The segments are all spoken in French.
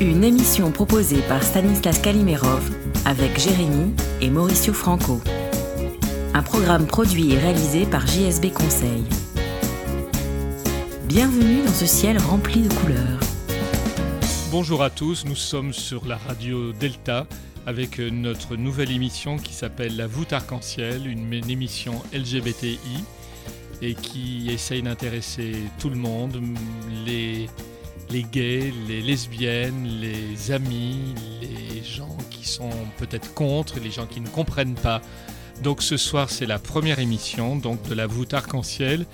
Une émission proposée par Stanislas Kalimerov avec Jérémy et Mauricio Franco. Un programme produit et réalisé par JSB Conseil. Bienvenue dans ce ciel rempli de couleurs. Bonjour à tous, nous sommes sur la radio Delta avec notre nouvelle émission qui s'appelle La voûte arc-en-ciel, une, émission LGBTI et qui essaye d'intéresser tout le monde, les gays, les lesbiennes, les amis, les gens qui sont peut-être contre, les gens qui ne comprennent pas. Donc ce soir c'est la première émission donc de la voûte arc-en-ciel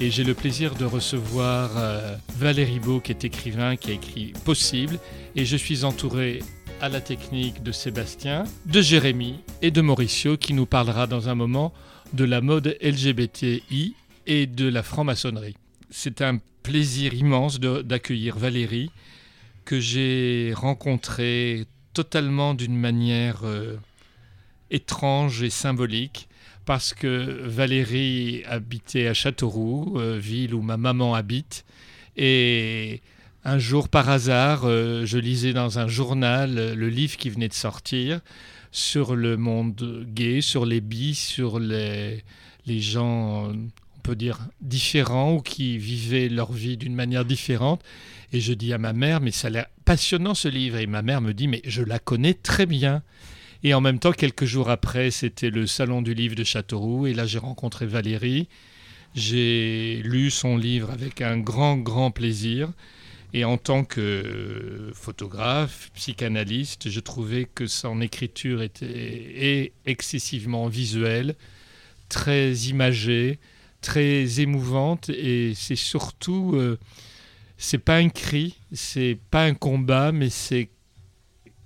et j'ai le plaisir de recevoir euh, Valérie Beau qui est écrivain, qui a écrit Possible et je suis entouré à la technique de Sébastien, de Jérémy et de Mauricio qui nous parlera dans un moment de la mode LGBTI et de la franc-maçonnerie. C'est un plaisir immense d'accueillir Valérie que j'ai rencontrée totalement d'une manière euh, étrange et symbolique parce que Valérie habitait à Châteauroux, euh, ville où ma maman habite, et un jour par hasard, euh, je lisais dans un journal le livre qui venait de sortir sur le monde gay, sur les bis, sur les, les gens, peut dire, différents ou qui vivaient leur vie d'une manière différente. Et je dis à ma mère, mais ça a l'air passionnant ce livre. Et ma mère me dit, mais je la connais très bien. Et en même temps, quelques jours après, c'était le salon du livre de Châteauroux. Et là, j'ai rencontré Valérie. J'ai lu son livre avec un grand, grand plaisir. Et en tant que photographe, psychanalyste, je trouvais que son écriture était excessivement visuelle, très imagée, très émouvante. Et c'est surtout, euh, c'est pas un cri, c'est pas un combat, mais c'est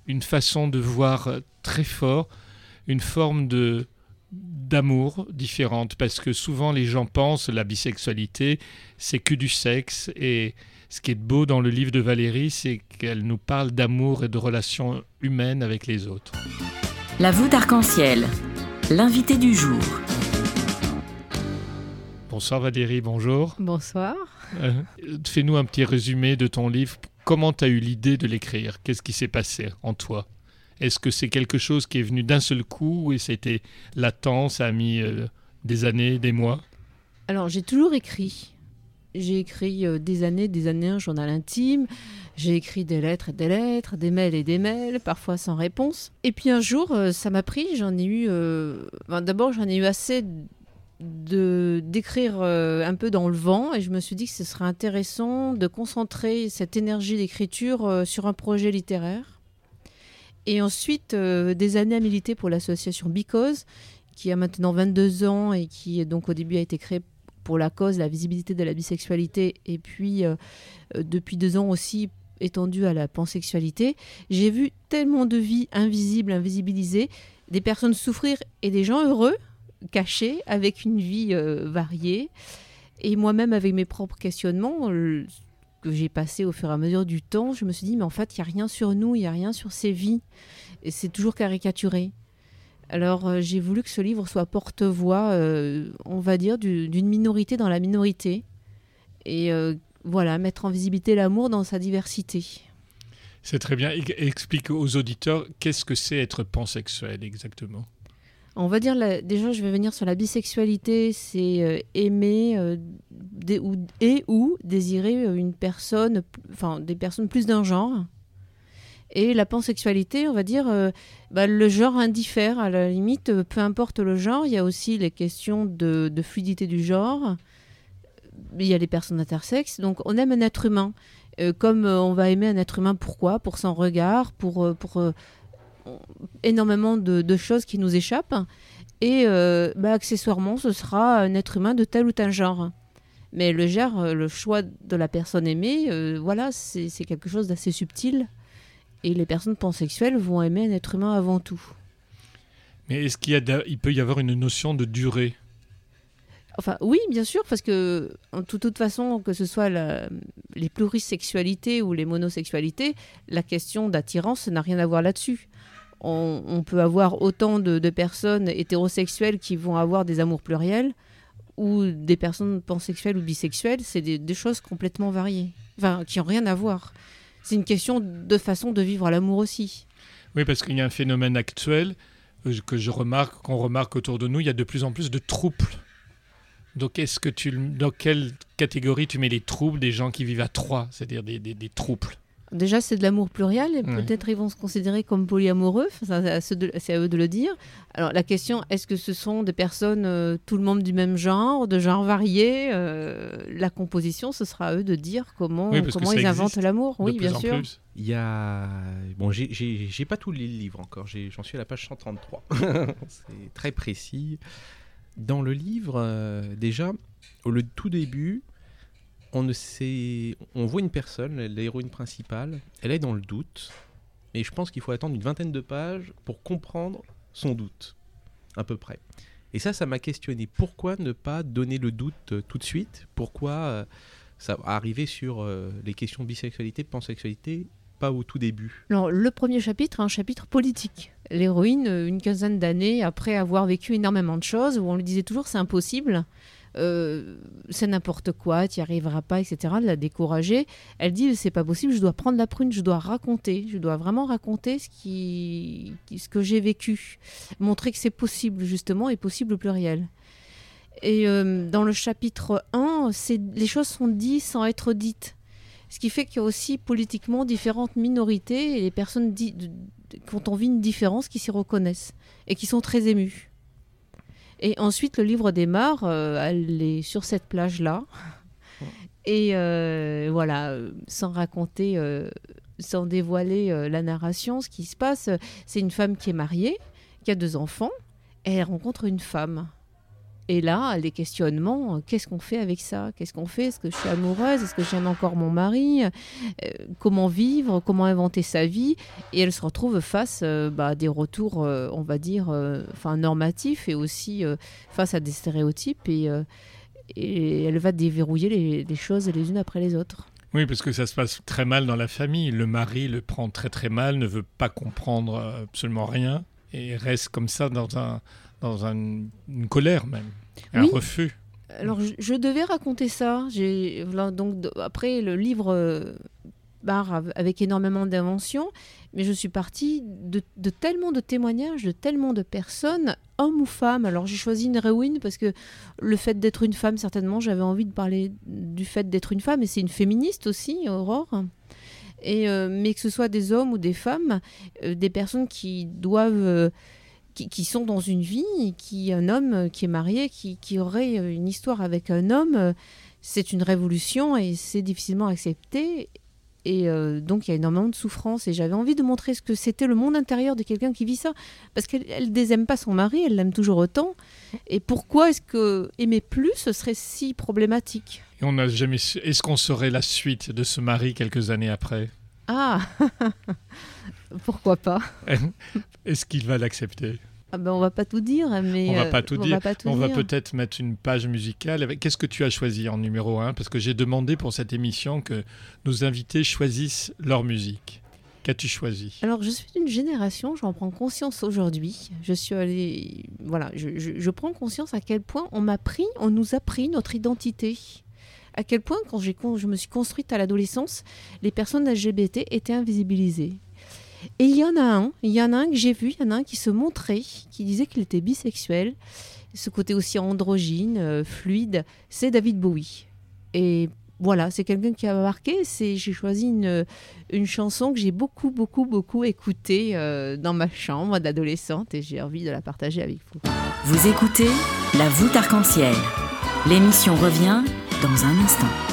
une façon de voir très fort une forme de d'amour différente parce que souvent les gens pensent la bisexualité c'est que du sexe et ce qui est beau dans le livre de Valérie c'est qu'elle nous parle d'amour et de relations humaines avec les autres. La voûte arc-en-ciel, l'invité du jour. Bonsoir Valérie, bonjour. Bonsoir. Euh, Fais-nous un petit résumé de ton livre. Comment tu as eu l'idée de l'écrire? Qu'est-ce qui s'est passé en toi? Est-ce que c'est quelque chose qui est venu d'un seul coup et c'était latent, ça a mis euh, des années, des mois? Alors, j'ai toujours écrit. J'ai écrit euh, des années, des années un journal intime. J'ai écrit des lettres et des lettres, des mails et des mails, parfois sans réponse. Et puis un jour, ça m'a pris. J'en ai eu. enfin, D'abord, j'en ai eu assez de d'écrire euh, un peu dans le vent et je me suis dit que ce serait intéressant de concentrer cette énergie d'écriture euh, sur un projet littéraire. Et ensuite, euh, des années à militer pour l'association Because, qui a maintenant 22 ans et qui donc au début a été créée pour la cause, la visibilité de la bisexualité, et puis depuis deux ans aussi étendue à la pansexualité. J'ai vu tellement de vies invisibles, invisibilisées, des personnes souffrir et des gens heureux, cachés, avec une vie euh, variée. Et moi-même, avec mes propres questionnements, euh, que j'ai passé au fur et à mesure du temps, je me suis dit, mais en fait, il n'y a rien sur nous, il n'y a rien sur ces vies. Et c'est toujours caricaturé. Alors euh, j'ai voulu que ce livre soit porte-voix, on va dire, du- d'une minorité dans la minorité. Et voilà, mettre en visibilité l'amour dans sa diversité. C'est très bien. Explique aux auditeurs qu'est-ce que c'est être pansexuel exactement? On va dire, déjà, je vais venir sur la bisexualité, c'est euh, aimer euh, ou, et ou désirer euh, une personne, enfin des personnes plus d'un genre. Et la pansexualité, on va dire, bah, le genre indiffère, à la limite, peu importe le genre, il y a aussi les questions de, fluidité du genre, il y a les personnes intersexes, donc on aime un être humain. Comme on va aimer un être humain, pourquoi? Pour son regard, pour, énormément de, de choses qui nous échappent. Et euh, bah, accessoirement, ce sera un être humain de tel ou tel genre. Mais le genre, euh, le choix de la personne aimée, euh, voilà, c'est quelque chose d'assez subtil Et les personnes pansexuelles vont aimer un être humain avant tout. Mais est-ce qu'il de- il peut y avoir une notion de durée? Enfin, oui, bien sûr, parce que en toute, toute façon, que ce soit la- les plurisexualités ou les monosexualités, la question d'attirance n'a rien à voir là-dessus. On, peut avoir autant de, personnes hétérosexuelles qui vont avoir des amours pluriels ou des personnes pansexuelles ou bisexuelles, c'est des, des choses complètement variées, enfin, qui n'ont rien à voir. C'est une question de façon de vivre l'amour aussi. Oui, parce qu'il y a un phénomène actuel euh, que je remarque, qu'on remarque autour de nous, il y a de plus en plus de troubles. Donc, est-ce que tu, dans quelle catégorie tu mets les troubles des gens qui vivent à trois, c'est-à-dire des, des, des troubles Déjà, c'est de l'amour pluriel, et Ouais. peut-être ils vont se considérer comme polyamoureux, c'est à, eux de le dire. Alors la question, est-ce que ce sont des personnes, euh, tout le monde du même genre, de genre varié Euh, La composition, ce sera à eux de dire comment, Oui, ils inventent l'amour. Oui, plus bien en sûr. plus Il y a. Bon, j'ai- pas tous les livres encore, j'en suis à la page 133. C'est très précis. Dans le livre, euh, déjà, au le tout début, on ne sait. On voit une personne, l'héroïne principale, elle est dans le doute, et je pense qu'il faut attendre une vingtaine de pages pour comprendre son doute, à peu près. Et ça, ça m'a questionné. Pourquoi ne pas donner le doute euh, tout de suite? Pourquoi euh, ça arriver sur euh, les questions de bisexualité, de pansexualité, pas au tout début? Alors, le premier chapitre est un chapitre politique. L'héroïne, euh, une quinzaine d'années après avoir vécu énormément de choses, où on lui disait toujours c'est impossible, euh, c'est n'importe quoi, tu n'y arriveras pas, etc., de la décourager. Elle dit c'est pas possible, je dois prendre la prune, je dois raconter, je dois vraiment raconter ce, qui, ce que j'ai vécu. Montrer que c'est possible, justement, et possible au pluriel. Et euh, dans le chapitre 1, c'est- les choses sont dites sans être dites. Ce qui fait qu'il y a aussi politiquement différentes minorités et les personnes qui ont envie une différence qui s'y reconnaissent et qui sont très émues. Et ensuite, le livre démarre, euh, elle est sur cette plage-là. Et euh, voilà, euh, sans raconter, euh, sans dévoiler euh, la narration, ce qui se passe, c'est une femme qui est mariée, qui a deux enfants, et elle rencontre une femme. Et là, les questionnements, euh, qu'est-ce qu'on fait avec ça? Qu'est-ce qu'on fait? Est-ce que je suis amoureuse? Est-ce que j'aime encore mon mari? Euh, Comment vivre? Comment inventer sa vie? Et elle se retrouve face euh, bah, à des retours, on va dire, enfin normatifs et aussi face à des stéréotypes. Et, elle va déverrouiller les, choses les unes après les autres. Oui, parce que ça se passe très mal dans la famille. Le mari le prend très très mal, ne veut pas comprendre absolument rien et reste comme ça dans, un, dans un- une colère même, un Oui. refus. Alors, je, je devais raconter ça. J'ai donc après le livre euh, barre av- avec énormément d'inventions, mais je suis partie de, de tellement de témoignages, de tellement de personnes, hommes ou femmes. Alors, j'ai choisi une héroïne parce que le fait d'être une femme, certainement, j'avais envie de parler du fait d'être une femme, et c'est une féministe aussi, Aurore. Et euh, mais que ce soit des hommes ou des femmes, euh, des personnes qui doivent qui, qui sont dans une vie, et qui un homme euh, qui est marié, qui, qui aurait euh, une histoire avec un homme, euh, c'est une révolution et c'est difficilement accepté. Et euh, donc il y a énormément de souffrance. Et j'avais envie de montrer ce que c'était le monde intérieur de quelqu'un qui vit ça. Parce qu'elle elle désaime pas son mari, elle l'aime toujours autant. Et pourquoi est-ce que aimer plus, ce serait si problématique? Et on n'a jamais su- Est-ce qu'on saurait la suite de ce mari quelques années après? Ah Pourquoi pas Est-ce qu'il va l'accepter? Ah ben on va pas tout dire, mais On va euh, pas tout on dire. va pas tout On va peut-être mettre une page musicale. Avec... Qu'est-ce que tu as choisi en numéro 1 Parce que j'ai demandé pour cette émission que nos invités choisissent leur musique. Qu'as-tu choisi? Alors, je suis d'une génération, j'en prends conscience aujourd'hui. Je suis allée. Voilà, je, je- je prends conscience à quel point on m'a pris, on nous a pris notre identité. À quel point, quand je me suis construite à l'adolescence, les personnes LGBT étaient invisibilisées. Et il y en a un, il y en a un que j'ai vu, il y en a un qui se montrait, qui disait qu'il était bisexuel. Ce côté aussi androgyne, euh, fluide, c'est David Bowie. Et voilà, c'est quelqu'un qui a marqué. C'est, j'ai choisi une, une chanson que j'ai beaucoup, beaucoup, beaucoup écoutée euh, dans ma chambre d'adolescente et j'ai envie de la partager avec vous. Vous écoutez La voûte arc-en-ciel. L'émission revient dans un instant.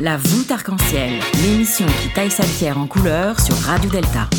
La voûte arc-en-ciel, l'émission qui taille sa pierre en couleur sur Radio Delta.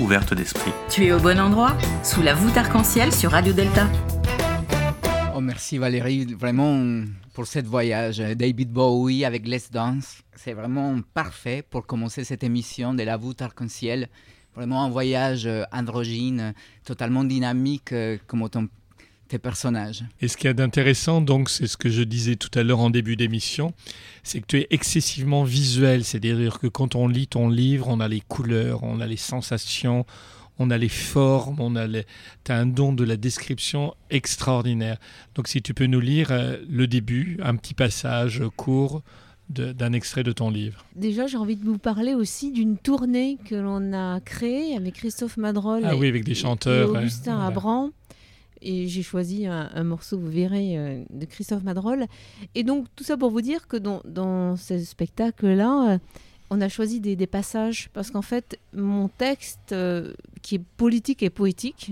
Ouvertes d'esprit. Tu es au bon endroit Sous la voûte arc-en-ciel sur Radio Delta. Oh, merci Valérie, vraiment pour cette voyage. David Bowie avec Let's Dance, c'est vraiment parfait pour commencer cette émission de la voûte arc-en-ciel. Vraiment un voyage euh, androgyne, totalement dynamique euh, comme ton, tes personnages. Et ce qu'il y a d'intéressant, donc, c'est ce que je disais tout à l'heure en début d'émission, c'est que tu es excessivement visuel. C'est-à-dire que quand on lit ton livre, on a les couleurs, on a les sensations, on a les formes, on a les... tu as un don de la description extraordinaire. Donc, si tu peux nous lire euh, le début, un petit passage court d'un extrait de ton livre. Déjà, j'ai envie de vous parler aussi d'une tournée que l'on a créée avec Christophe Madrol Ah et, oui, avec des et chanteurs. ouais. Augustin Voilà. Abran. Et j'ai choisi un, morceau, vous verrez, euh, de Christophe Madrol. Et donc, tout ça pour vous dire que dans, dans ce spectacle-là, euh, on a choisi des, passages parce qu'en fait, mon texte, euh, qui est politique et poétique,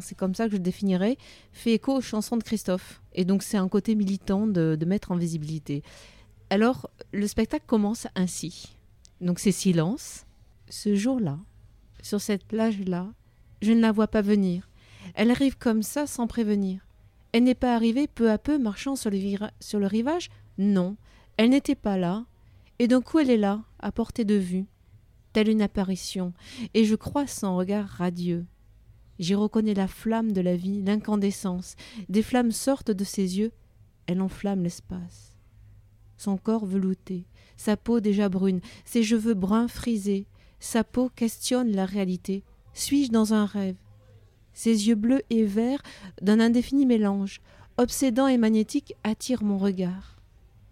c'est comme ça que je le définirais, fait écho aux chansons de Christophe. Et donc, c'est un côté militant de, de mettre en visibilité. Alors, le spectacle commence ainsi. Donc c'est silence. Ce jour-là, sur cette plage-là, je ne la vois pas venir. Elle arrive comme ça sans prévenir. Elle n'est pas arrivée peu à peu marchant sur le, rivage? Non, elle n'était pas là. Et d'un coup elle est là, à portée de vue, telle une apparition, et je crois son regard radieux. J'y reconnais la flamme de la vie, l'incandescence. Des flammes sortent de ses yeux, elle enflamme l'espace. Son corps velouté, sa peau déjà brune, ses cheveux bruns frisés, sa peau questionne la réalité. Suis-je dans un rêve? Ses yeux bleus et verts, d'un indéfini mélange, obsédant et magnétique, attirent mon regard.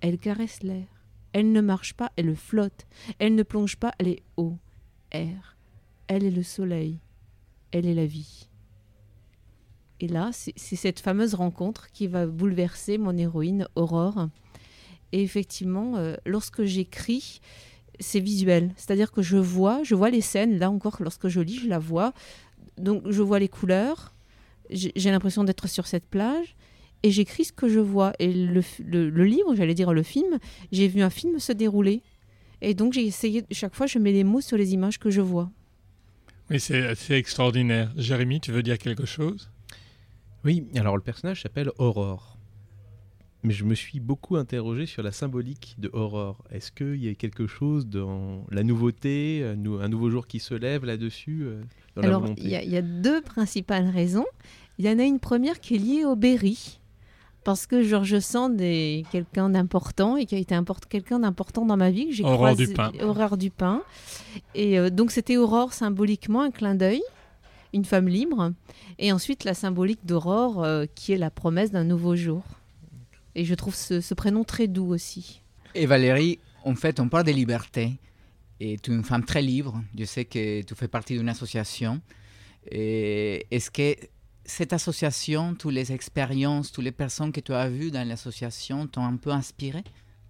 Elle caresse l'air. Elle ne marche pas, elle flotte. Elle ne plonge pas, elle est eau, air. Elle est le soleil. Elle est la vie. Et là, c'est c'est cette fameuse rencontre qui va bouleverser mon héroïne Aurore. Et effectivement, euh, lorsque j'écris, c'est visuel. C'est-à-dire que je vois, je vois les scènes. Là encore, lorsque je lis, je la vois. Donc, je vois les couleurs. J'ai l'impression d'être sur cette plage. Et j'écris ce que je vois. Et le, le- le livre, j'allais dire le film, j'ai vu un film se dérouler. Et donc, j'ai essayé, chaque fois, je mets les mots sur les images que je vois. Oui, c'est assez extraordinaire. Jérémy, tu veux dire quelque chose? Oui, alors le personnage s'appelle Aurore. Mais je me suis beaucoup interrogé sur la symbolique de Aurore. Est-ce qu'il y a quelque chose dans la nouveauté, un, nou- un nouveau jour qui se lève là-dessus, euh, dans la Alors, il y, a- il y a deux principales raisons. Il y en a une première qui est liée au Berry. Parce que Georges Sand est quelqu'un d'important et qui a été quelqu'un d'important dans ma vie. que j'ai Aurore croisé- Dupin. Aurore Dupin. Et euh, donc, c'était Aurore symboliquement, un clin d'œil, une femme libre. Et ensuite, la symbolique d'Aurore, euh, qui est la promesse d'un nouveau jour. Et je trouve ce, ce prénom très doux aussi. Et Valérie, en fait, on parle de liberté. Et tu es une femme très libre. Je sais que tu fais partie d'une association. Est-ce que cette association, toutes les expériences, toutes les personnes que tu as vues dans l'association t'ont un peu inspiré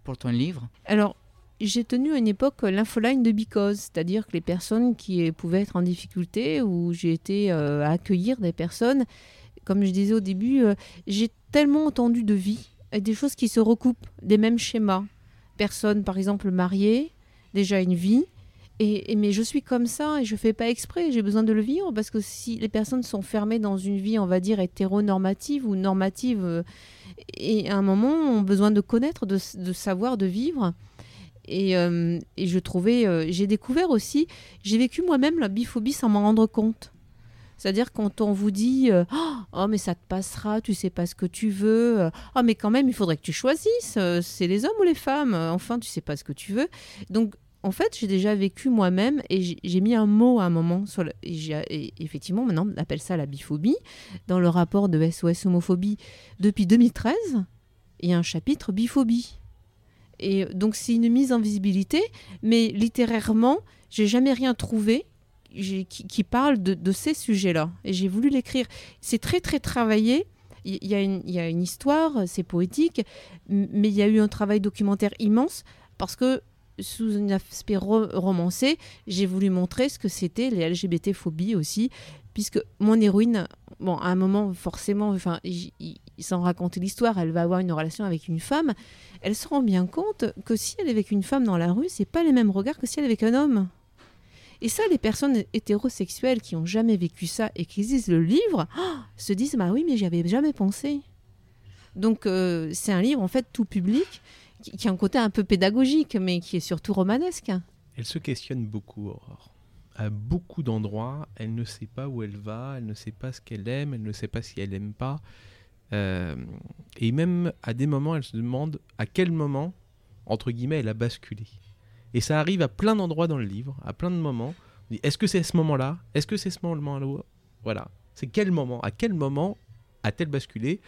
pour ton livre? Alors, j'ai tenu à une époque l'infoline de Because, c'est-à-dire que les personnes qui pouvaient être en difficulté, où j'ai été euh, à accueillir des personnes, comme je disais au début, euh, j'ai tellement entendu de vie, des choses qui se recoupent, des mêmes schémas. Personne, par exemple, mariée, déjà une vie, et, mais je suis comme ça et je fais pas exprès, j'ai besoin de le vivre parce que si les personnes sont fermées dans une vie, on va dire, hétéronormative ou normative, euh, et à un moment ont besoin de connaître, de, de savoir, de vivre. Et, euh, et je trouvais, euh, j'ai découvert aussi, j'ai vécu moi-même la biphobie sans m'en rendre compte. C'est-à-dire quand on vous dit euh, oh mais ça te passera, tu sais pas ce que tu veux, euh, oh mais quand même il faudrait que tu choisisses, euh, c'est les hommes ou les femmes, enfin tu sais pas ce que tu veux. Donc en fait j'ai déjà vécu moi-même et j'ai- mis un mot à un moment sur et effectivement maintenant on appelle ça la biphobie dans le rapport de SOS homophobie depuis 2013 il y a un chapitre biphobie. Et donc c'est une mise en visibilité, mais littérairement, j'ai jamais rien trouvé qui, parle de, ces sujets-là. Et j'ai voulu l'écrire. C'est très très travaillé. Il y, a une- histoire, c'est poétique, mais il y a eu un travail documentaire immense parce que sous un aspect ro- romancé, j'ai voulu montrer ce que c'était les LGBT-phobies aussi, puisque mon héroïne, bon, à un moment, forcément, enfin, sans raconter l'histoire, elle va avoir une relation avec une femme, elle se rend bien compte que si elle est avec une femme dans la rue, c'est pas les mêmes regards que si elle est avec un homme. Et ça, les personnes hétérosexuelles qui ont jamais vécu ça et qui lisent le livre se disent bah oui, mais j'y avais jamais pensé. Donc euh, c'est un livre en fait tout public qui, qui a un côté un peu pédagogique, mais qui est surtout romanesque. Elle se questionne beaucoup, Aurore. À beaucoup d'endroits, elle ne sait pas où elle va, elle ne sait pas ce qu'elle aime, elle ne sait pas si elle aime pas. Euh, et même à des moments, elle se demande à quel moment, entre guillemets, elle a basculé. Et ça arrive à plein d'endroits dans le livre, à plein de moments. Est-ce que c'est ce moment-là? Est-ce que c'est ce moment-là? Voilà. C'est quel moment? À quel moment a-t-elle basculé?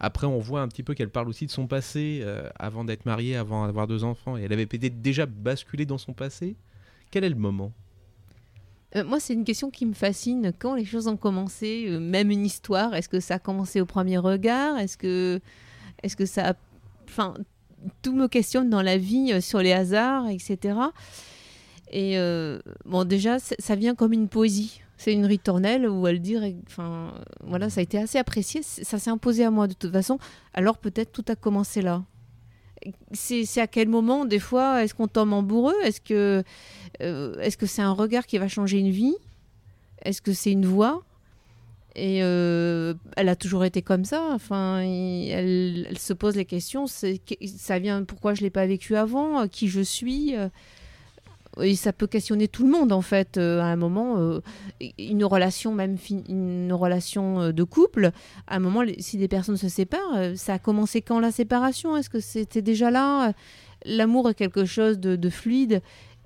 Après, on voit un petit peu qu'elle parle aussi de son passé euh, avant d'être mariée, avant d'avoir deux enfants. Et elle avait peut-être déjà basculé dans son passé. Quel est le moment? Euh, moi, c'est une question qui me fascine. Quand les choses ont commencé, euh, même une histoire, est-ce que ça a commencé au premier regard? Est-ce que, est-ce que ça a... Enfin, tout me questionne dans la vie euh, sur les hasards, etc. Et euh, bon, déjà, ça vient comme une poésie. C'est une ritournelle où elle dit, enfin, voilà, ça a été assez apprécié. Ça s'est imposé à moi de toute façon. Alors peut-être tout a commencé là. c'est à quel moment, des fois, est-ce qu'on tombe amoureux Est-ce que euh, est-ce que c'est un regard qui va changer une vie? Est-ce que c'est une voix? Et euh, elle a toujours été comme ça. Enfin, elle, se pose les questions. Ça vient. Pourquoi je l'ai pas vécu avant? Euh, Qui je suis? Euh, et ça peut questionner tout le monde en fait à un moment une relation même une relation de couple à un moment si des personnes se séparent ça a commencé quand la séparation? Est-ce que c'était déjà là? L'amour est quelque chose de fluide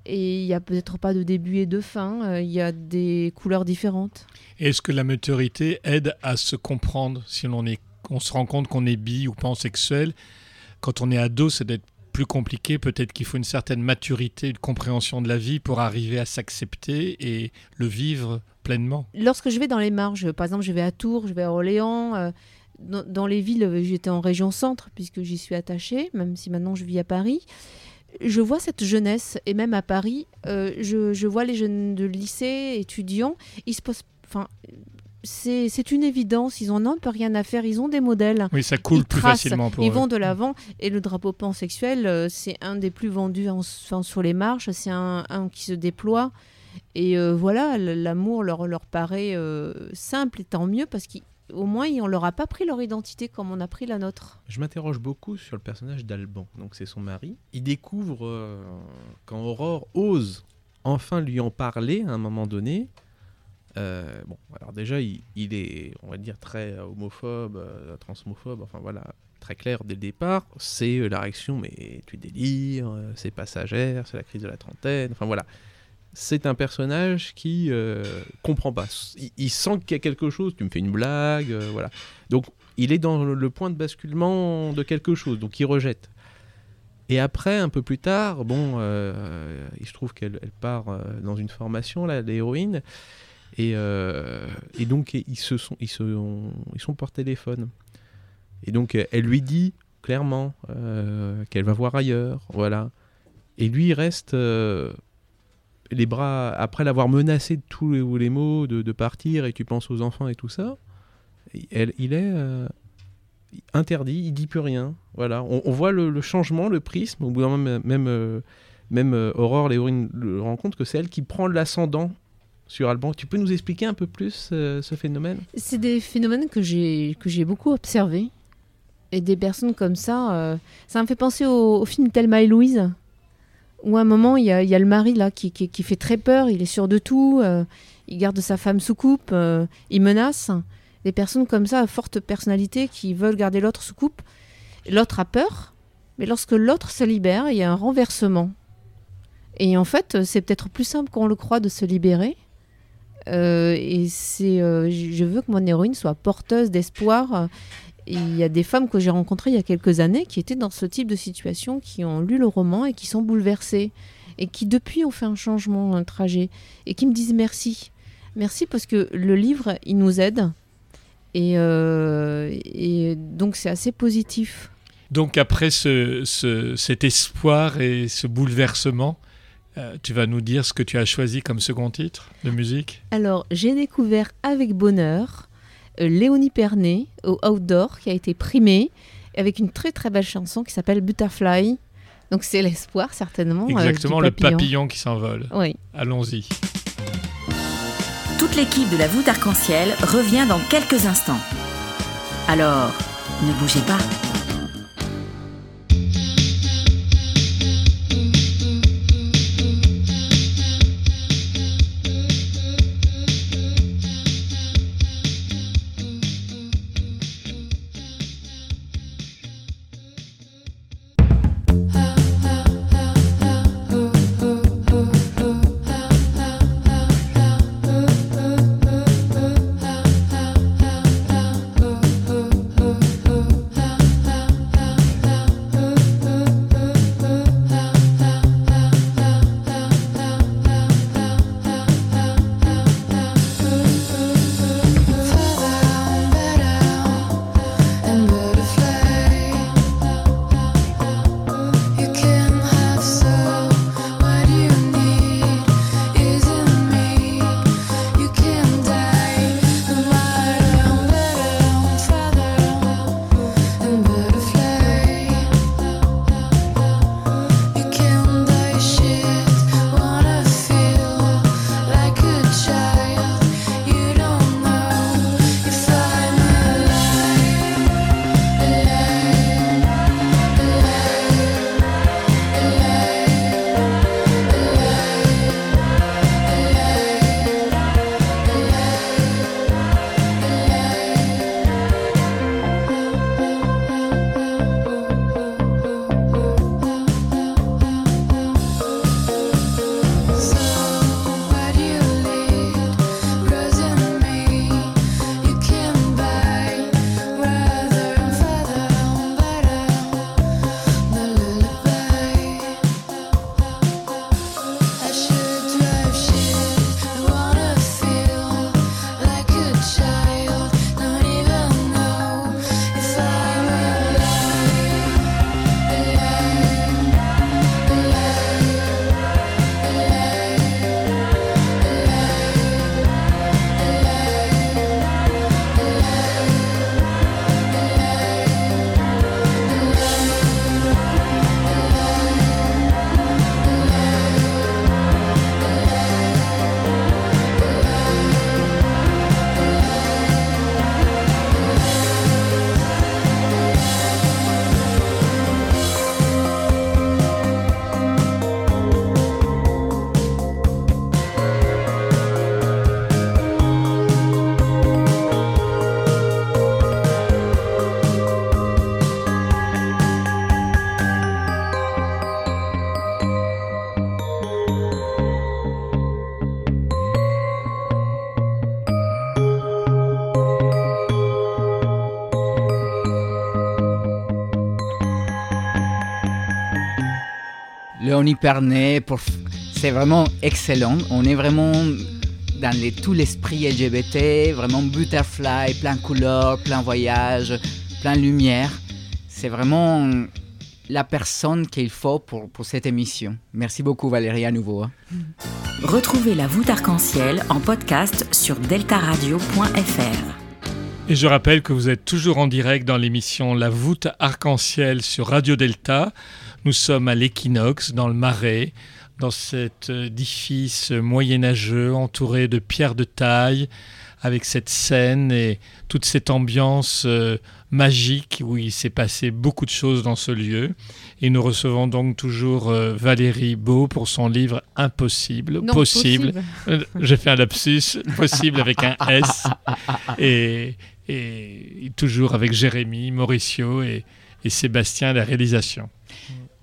et il y a peut-être pas de début et de fin euh, il y a des couleurs différentes Est-ce que la maturité aide à se comprendre si on, est, on se rend compte qu'on est bi ou pansexuel Quand on est ado, c'est d'être plus compliqué. Peut-être qu'il faut une certaine maturité, une compréhension de la vie pour arriver à s'accepter et le vivre pleinement. lorsque je vais dans les marges, par exemple, je vais à Tours, je vais à Orléans, euh, dans, dans les villes, j'étais en région centre puisque j'y suis attachée, même si maintenant je vis à Paris. Je vois cette jeunesse et même à Paris, euh, je, je vois les jeunes de lycée, étudiants, ils se posent, enfin, c'est une évidence, ils en ont un peu rien à faire, ils ont des modèles. Oui, ça coule Ils plus tracent, facilement pour Ils eux. vont de l'avant et le drapeau pansexuel, euh, c'est un des plus vendus en- enfin, sur les marches, c'est un, un qui se déploie. Et euh, voilà, l'amour leur, leur paraît euh, simple et tant mieux parce qu'au moins on leur a pas pris leur identité comme on a pris la nôtre. Je m'interroge beaucoup sur le personnage d'Alban, donc c'est son mari. Il découvre euh, quand Aurore ose enfin lui en parler à un moment donné. euh, bon, alors déjà, il, est, on va dire, très homophobe, euh, transhomophobe, enfin voilà, très clair dès le départ. C'est euh, la réaction, mais tu délires, euh, c'est passagère, c'est la crise de la trentaine, enfin voilà. C'est un personnage qui euh, comprend pas. Il, sent qu'il y a quelque chose, tu me fais une blague, euh, voilà. Donc il est dans le, point de basculement de quelque chose, donc il rejette. Et après, un peu plus tard, bon, euh, il se trouve qu'elle elle part euh, dans une formation, là, l'héroïne, et, et donc ils se sont, ils se ils sont par téléphone. Et donc elle lui dit clairement qu'elle va voir ailleurs, voilà. Et lui, il reste les bras après l'avoir menacé de tous les, mots, de, partir, et tu penses aux enfants et tout ça. Il est euh, interdit, il dit plus rien. Voilà, on, voit le, changement, le prisme. Au bout d'un moment, même, même, euh, euh, Aurore, l'héroïne, le rend compte que c'est elle qui prend l'ascendant sur Alban. Tu peux nous expliquer un peu plus ce phénomène? C'est des phénomènes que j'ai beaucoup observés. Et des personnes comme ça, ça me fait penser au, au film Thelma et Louise, où à un moment, il y a, le mari là qui, qui, fait très peur, il est sûr de tout, euh, il garde sa femme sous coupe, euh, il menace. Des personnes comme ça, à forte personnalité, qui veulent garder l'autre sous coupe. L'autre a peur, mais lorsque l'autre se libère, il y a un renversement. Et en fait, c'est peut-être plus simple qu'on le croit de se libérer. Euh, et c'est, je veux que mon héroïne soit porteuse d'espoir. Et Il y a des femmes que j'ai rencontrées il y a quelques années qui étaient dans ce type de situation, qui ont lu le roman et qui sont bouleversées. Et qui depuis ont fait un changement, un trajet. Et qui me disent merci. Merci parce que le livre, il nous aide. Et, euh, et donc c'est assez positif. Donc après ce, ce- cet espoir et ce bouleversement, euh, tu vas nous dire ce que tu as choisi comme second titre de musique? Alors, j'ai découvert avec bonheur Léonie Pernet au Outdoor qui a été primée avec une très très belle chanson qui s'appelle Butterfly. Donc c'est l'espoir certainement. euh, Exactement, le papillon qui s'envole. Oui. Allons-y. Toute l'équipe de la voûte arc-en-ciel revient dans quelques instants. Alors, ne bougez pas. Pernet, pour... c'est vraiment excellent. On est vraiment dans les- tout l'esprit LGBT, vraiment butterfly, plein couleurs, plein voyage, plein lumière. C'est vraiment la personne qu'il faut pour, pour cette émission. Merci beaucoup Valérie à nouveau. hein. Retrouvez la voûte arc-en-ciel en podcast sur deltaradio.fr. Et je rappelle que vous êtes toujours en direct dans l'émission La voûte arc-en-ciel sur Radio Delta. Nous sommes à l'équinoxe, dans le Marais, dans cet édifice moyenâgeux entouré de pierres de taille, avec cette scène et toute cette ambiance euh, magique où il s'est passé beaucoup de choses dans ce lieu. Et nous recevons donc toujours euh, Valérie Beau pour son livre Impossible, Non, possible. Euh, J'ai fait un lapsus, possible avec un S. Et, et toujours avec Jérémy, Mauricio et, et Sébastien, la réalisation.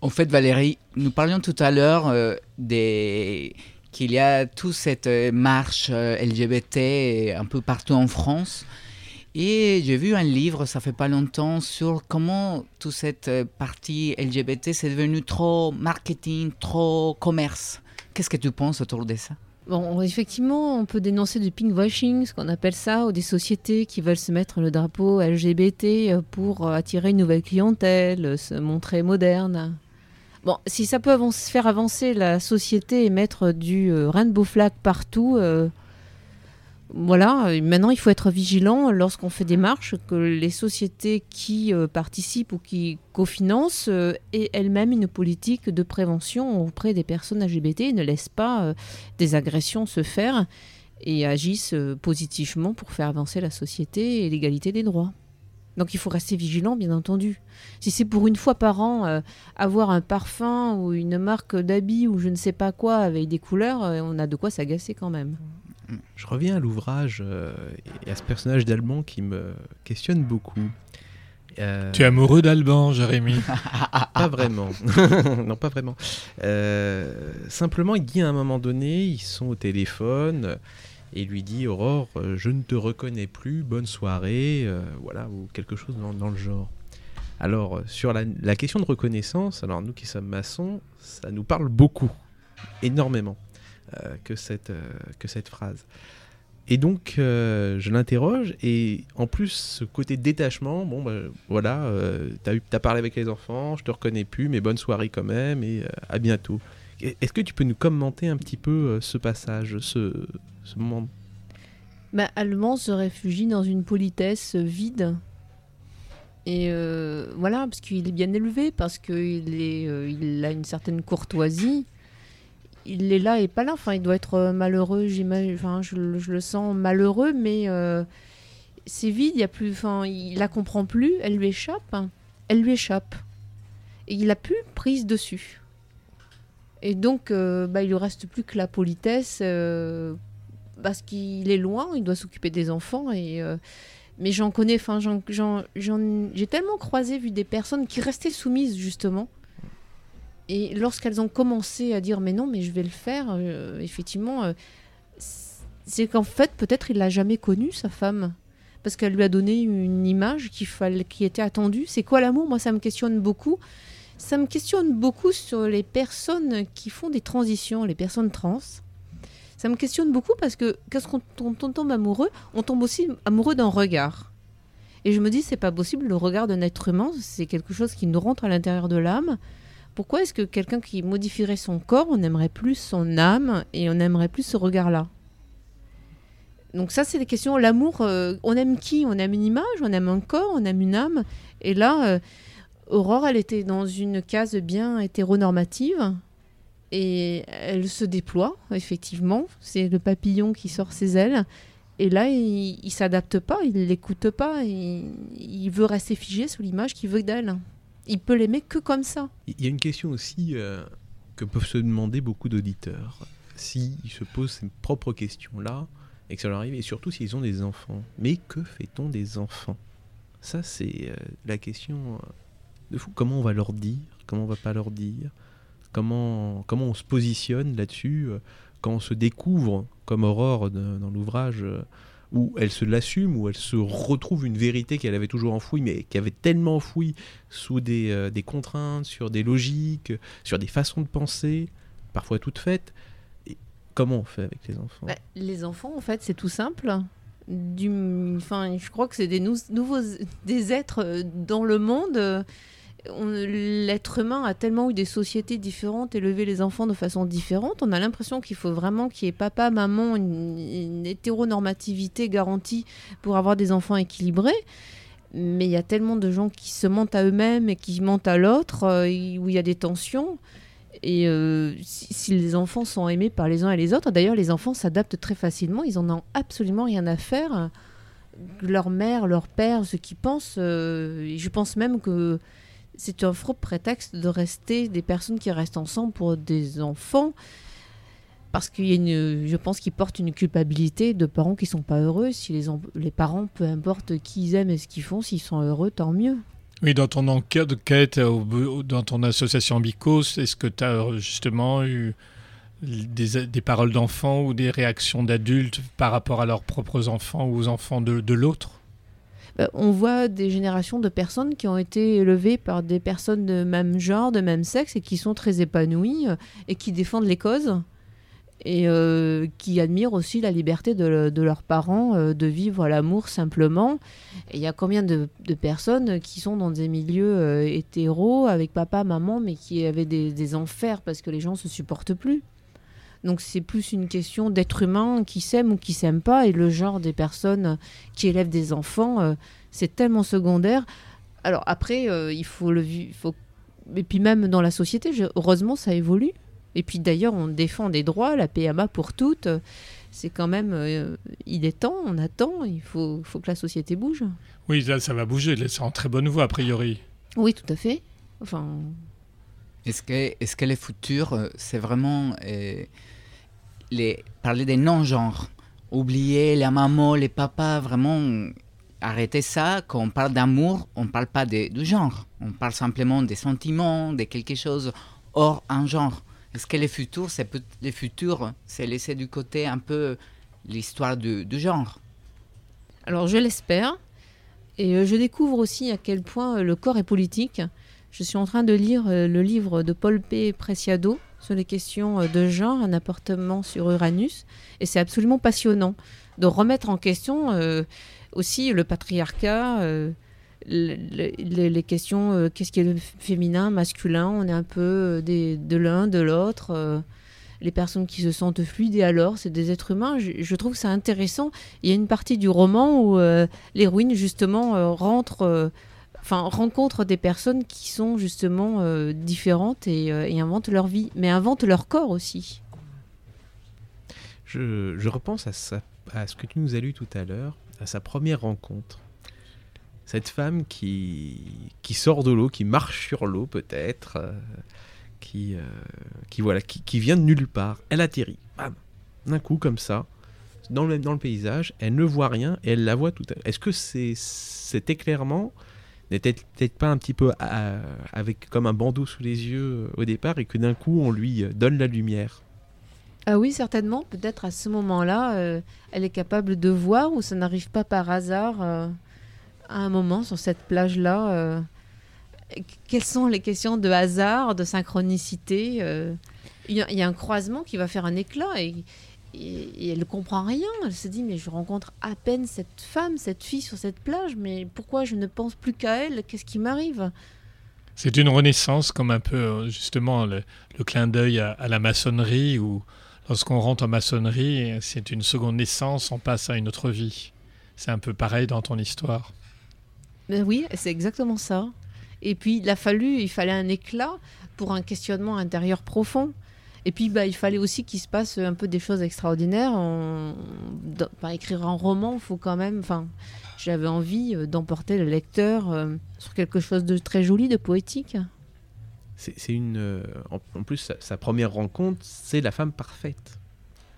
En fait, Valérie, nous parlions tout à l'heure euh, qu'il y a toute cette euh, marche euh, LGBT un peu partout en France. Et j'ai vu un livre, ça fait pas longtemps, sur comment toute cette partie LGBT c'est devenu trop marketing, trop commerce. Qu'est-ce que tu penses autour de ça? Bon, effectivement, on peut dénoncer du pinkwashing, ce qu'on appelle ça, ou des sociétés qui veulent se mettre le drapeau LGBT pour attirer une nouvelle clientèle, se montrer moderne. Bon, si ça peut faire avancer la société et mettre du euh, rainbow flag partout, euh, voilà, maintenant il faut être vigilant lorsqu'on fait des marches, que les sociétés qui euh, participent ou qui cofinancent aient elles-mêmes une politique de prévention auprès des personnes LGBT et ne laissent pas des agressions se faire et agissent positivement pour faire avancer la société et l'égalité des droits. Donc il faut rester vigilant, bien entendu. Si c'est pour une fois par an euh, avoir un parfum ou une marque d'habits ou je ne sais pas quoi avec des couleurs, euh, on a de quoi s'agacer quand même. Je reviens à l'ouvrage euh, et à ce personnage d'Alban qui me questionne beaucoup. Euh, Tu es amoureux d'Alban, Jérémy Pas vraiment. non, pas vraiment. Euh, simplement, il dit à un moment donné, ils sont au téléphone euh, et lui dit Aurore, euh, je ne te reconnais plus, bonne soirée, euh, voilà, ou quelque chose dans, dans le genre. Alors, euh, sur la, question de reconnaissance, alors nous qui sommes maçons, ça nous parle beaucoup, énormément, que, cette, que cette phrase. Et donc, je l'interroge, et en plus, ce côté détachement, bon, bah, voilà, t'as parlé avec les enfants, je te reconnais plus, mais bonne soirée quand même, et à bientôt. Est-ce que tu peux nous commenter un petit peu ce passage, ce, ce moment Bah, Allemand se réfugie dans une politesse vide. Et euh, voilà, parce qu'il est bien élevé, parce qu'il euh, a une certaine courtoisie. Il est là et pas là. Enfin, il doit être euh, malheureux, j'imagine. Enfin, je, le- sens malheureux, mais c'est vide. Il y a plus. Enfin, il la comprend plus. Elle lui échappe. Elle lui échappe. Et il a plus prise dessus. Et donc, bah, il lui reste plus que la politesse. Parce qu'il est loin, il doit s'occuper des enfants et euh, mais j'en connais, enfin j'ai tellement croisé vu des personnes qui restaient soumises justement et lorsqu'elles ont commencé à dire mais non mais je vais le faire, euh, effectivement euh, c'est qu'en fait peut-être il l'a jamais connue sa femme parce qu'elle lui a donné une image qui fallait qui était attendue. C'est quoi l'amour? Moi ça me questionne beaucoup. Ça me questionne beaucoup sur les personnes qui font des transitions, les personnes trans. Ça me questionne beaucoup parce que quand on, tombe amoureux, on tombe aussi amoureux d'un regard. Et je me dis, c'est pas possible, le regard d'un être humain, c'est quelque chose qui nous rentre à l'intérieur de l'âme. Pourquoi est-ce que quelqu'un qui modifierait son corps, on aimerait plus son âme et on aimerait plus ce regard-là? Donc ça, c'est des questions. L'amour, euh, on aime qui? On aime une image, on aime un corps, on aime une âme. Et là, euh, Aurore, elle était dans une case bien hétéronormative. Et elle se déploie, effectivement. C'est le papillon qui sort ses ailes. Et là, il, il s'adapte pas, il l'écoute pas. Il, il veut rester figé sous l'image qu'il veut d'elle. Il peut l'aimer que comme ça. Il y a une question aussi euh, que peuvent se demander beaucoup d'auditeurs. S'ils se posent ces propres questions-là, et que ça leur arrive, et surtout s'ils ont des enfants. Mais que fait-on des enfants? Ça, c'est euh, la question euh, de fou. Comment on va leur dire? Comment on va pas leur dire? Comment, comment on se positionne là-dessus euh, Quand on se découvre, comme Aurore dans l'ouvrage, euh, où elle se l'assume, où elle se retrouve une vérité qu'elle avait toujours enfouie, mais qui avait tellement enfouie sous des, euh, des contraintes, sur des logiques, sur des façons de penser, parfois toutes faites. Et comment on fait avec les enfants? Bah, les enfants, en fait, c'est tout simple. Du, enfin, je crois que c'est des nou- nouveaux, des êtres dans le monde. L'être humain a tellement eu des sociétés différentes, élevé les enfants de façon différente. On a l'impression qu'il faut vraiment qu'il y ait papa, maman, une, une hétéronormativité garantie pour avoir des enfants équilibrés. Mais il y a tellement de gens qui se mentent à eux-mêmes et qui mentent à l'autre, euh, où il y a des tensions. Et euh, si, les enfants sont aimés par les uns et les autres, d'ailleurs, les enfants s'adaptent très facilement. Ils en ont absolument rien à faire. Leur mère, leur père, ce qu'ils pensent. euh, je pense même que c'est un faux prétexte de rester des personnes qui restent ensemble pour des enfants. Parce qu'il y a une, je pense qu'ils portent une culpabilité de parents qui sont pas heureux. Si les, en- les parents, peu importe qui ils aiment et ce qu'ils font, s'ils sont heureux, tant mieux. Oui, dans ton enquête, dans ton association Bicos, est-ce que tu as justement eu des, paroles d'enfants ou des réactions d'adultes par rapport à leurs propres enfants ou aux enfants de l'autre? Euh, on voit des générations de personnes qui ont été élevées par des personnes de même genre, de même sexe, et qui sont très épanouies euh, et qui défendent les causes et euh, qui admirent aussi la liberté de, leurs parents de vivre l'amour simplement. Il y a combien de, personnes qui sont dans des milieux hétéros avec papa, maman, mais qui avaient des, des enfers parce que les gens se supportent plus? Donc c'est plus une question d'être humain qui s'aime ou qui s'aime pas et le genre des personnes qui élèvent des enfants, euh, c'est tellement secondaire. Alors après, euh, il faut le il faut et puis même dans la société, heureusement ça évolue. Et puis d'ailleurs, on défend des droits, la PMA pour toutes. C'est quand même, euh, il est temps, on attend, il faut, faut que la société bouge. Oui, là, ça va bouger. C'est en très bonne voie, a priori. Oui, tout à fait. Enfin, Est-ce que, est que le futur, euh, c'est vraiment euh, les, parler des non-genres? Oublier la maman, les papas, vraiment arrêter ça. Quand on parle d'amour, on ne parle pas de, du genre. On parle simplement des sentiments, de quelque chose hors un genre. Est-ce que le futur, c'est peut- le futur, c'est laisser du côté un peu l'histoire du, genre? Alors je l'espère. Et euh, je découvre aussi à quel point le corps est politique. Je suis en train de lire euh, le livre de Paul P. Preciado sur les questions euh, de genre, un appartement sur Uranus. Et c'est absolument passionnant de remettre en question euh, aussi le patriarcat, le- le- les, questions, qu'est-ce qui est féminin, masculin, on est un peu des- de l'un, de l'autre. les personnes qui se sentent fluides et alors, c'est des êtres humains. Je, trouve c'est intéressant. Il y a une partie du roman où l'héroïne, justement, rentre, enfin, des personnes qui sont justement euh, différentes et, euh, et inventent leur vie, mais inventent leur corps aussi. Je, repense à, ce que tu nous as lu tout à l'heure, à sa première rencontre. Cette femme qui, qui sort de l'eau, qui marche sur l'eau peut-être, euh, qui, qui, voilà, qui, qui vient de nulle part. Elle atterrit, d'un coup comme ça, dans le, dans le paysage, elle ne voit rien et elle la voit tout à l'heure. Est-ce que c'est, cet éclairement n'était peut-être pas un petit peu avec comme un bandeau sous les yeux euh, au départ et que d'un coup on lui euh, donne la lumière Ah oui, certainement. Peut-être à ce moment-là, euh, elle est capable de voir ou ça n'arrive pas par hasard à un moment sur cette plage-là. quelles sont les questions de hasard, de synchronicité Il y, y a un croisement qui va faire un éclat et, et, et elle ne comprend rien. Elle se dit, mais je rencontre à peine cette femme, cette fille sur cette plage, mais pourquoi je ne pense plus qu'à elle? Qu'est-ce qui m'arrive? C'est une renaissance, comme un peu, euh, justement, le, le clin d'œil à, à la maçonnerie, où lorsqu'on rentre en maçonnerie, c'est une seconde naissance, on passe à une autre vie. C'est un peu pareil dans ton histoire. Ben oui, c'est exactement ça. Et puis, il a fallu, il fallait un éclat pour un questionnement intérieur profond. Et puis, bah, il fallait aussi qu'il se passe un peu des choses extraordinaires. On... dans- bah, écrire un roman, il faut quand même. Enfin, j'avais envie euh, d'emporter le lecteur euh, sur quelque chose de très joli, de poétique. C'est une. euh, en, en plus, sa, sa première rencontre, c'est la femme parfaite.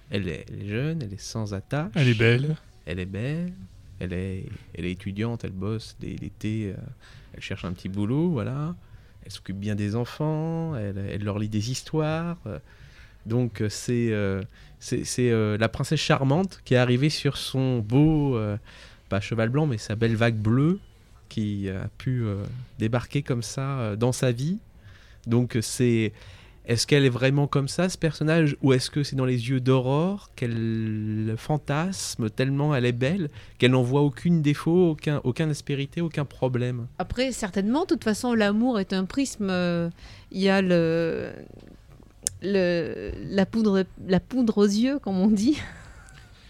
Elle est, elle est jeune, elle est sans attache. Elle est belle. Elle est belle. Elle est, elle est étudiante, elle bosse l'été. euh, elle cherche un petit boulot, voilà. Elle s'occupe bien des enfants. Elle, leur lit des histoires. euh, Donc euh, c'est euh, c'est euh, la princesse charmante qui est arrivée sur son beau, pas cheval blanc, mais sa belle vague bleue, qui a pu débarquer comme ça dans sa vie. Donc c'est est-ce qu'elle est vraiment comme ça, ce personnage, ou est-ce que c'est dans les yeux d'Aurore qu'elle fantasme tellement elle est belle qu'elle n'en voit aucune défaut, aucun, aucun aspérité, aucun problème? Après, certainement, de toute façon, l'amour est un prisme. euh, Il y a le, la, poudre, la poudre aux yeux, comme on dit.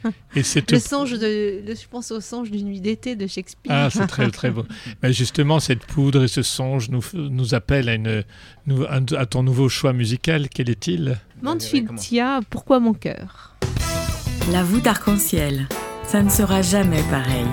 Et c'est Le songe de, le- je pense au songe d'une nuit d'été de Shakespeare. Ah, c'est très très beau. Mais justement, cette poudre et ce songe nous, nous appellent à, une, à à ton nouveau choix musical. Quel est-il? Mansfield Tia, pourquoi mon cœur? La voûte arc-en-ciel, ça ne sera jamais pareil.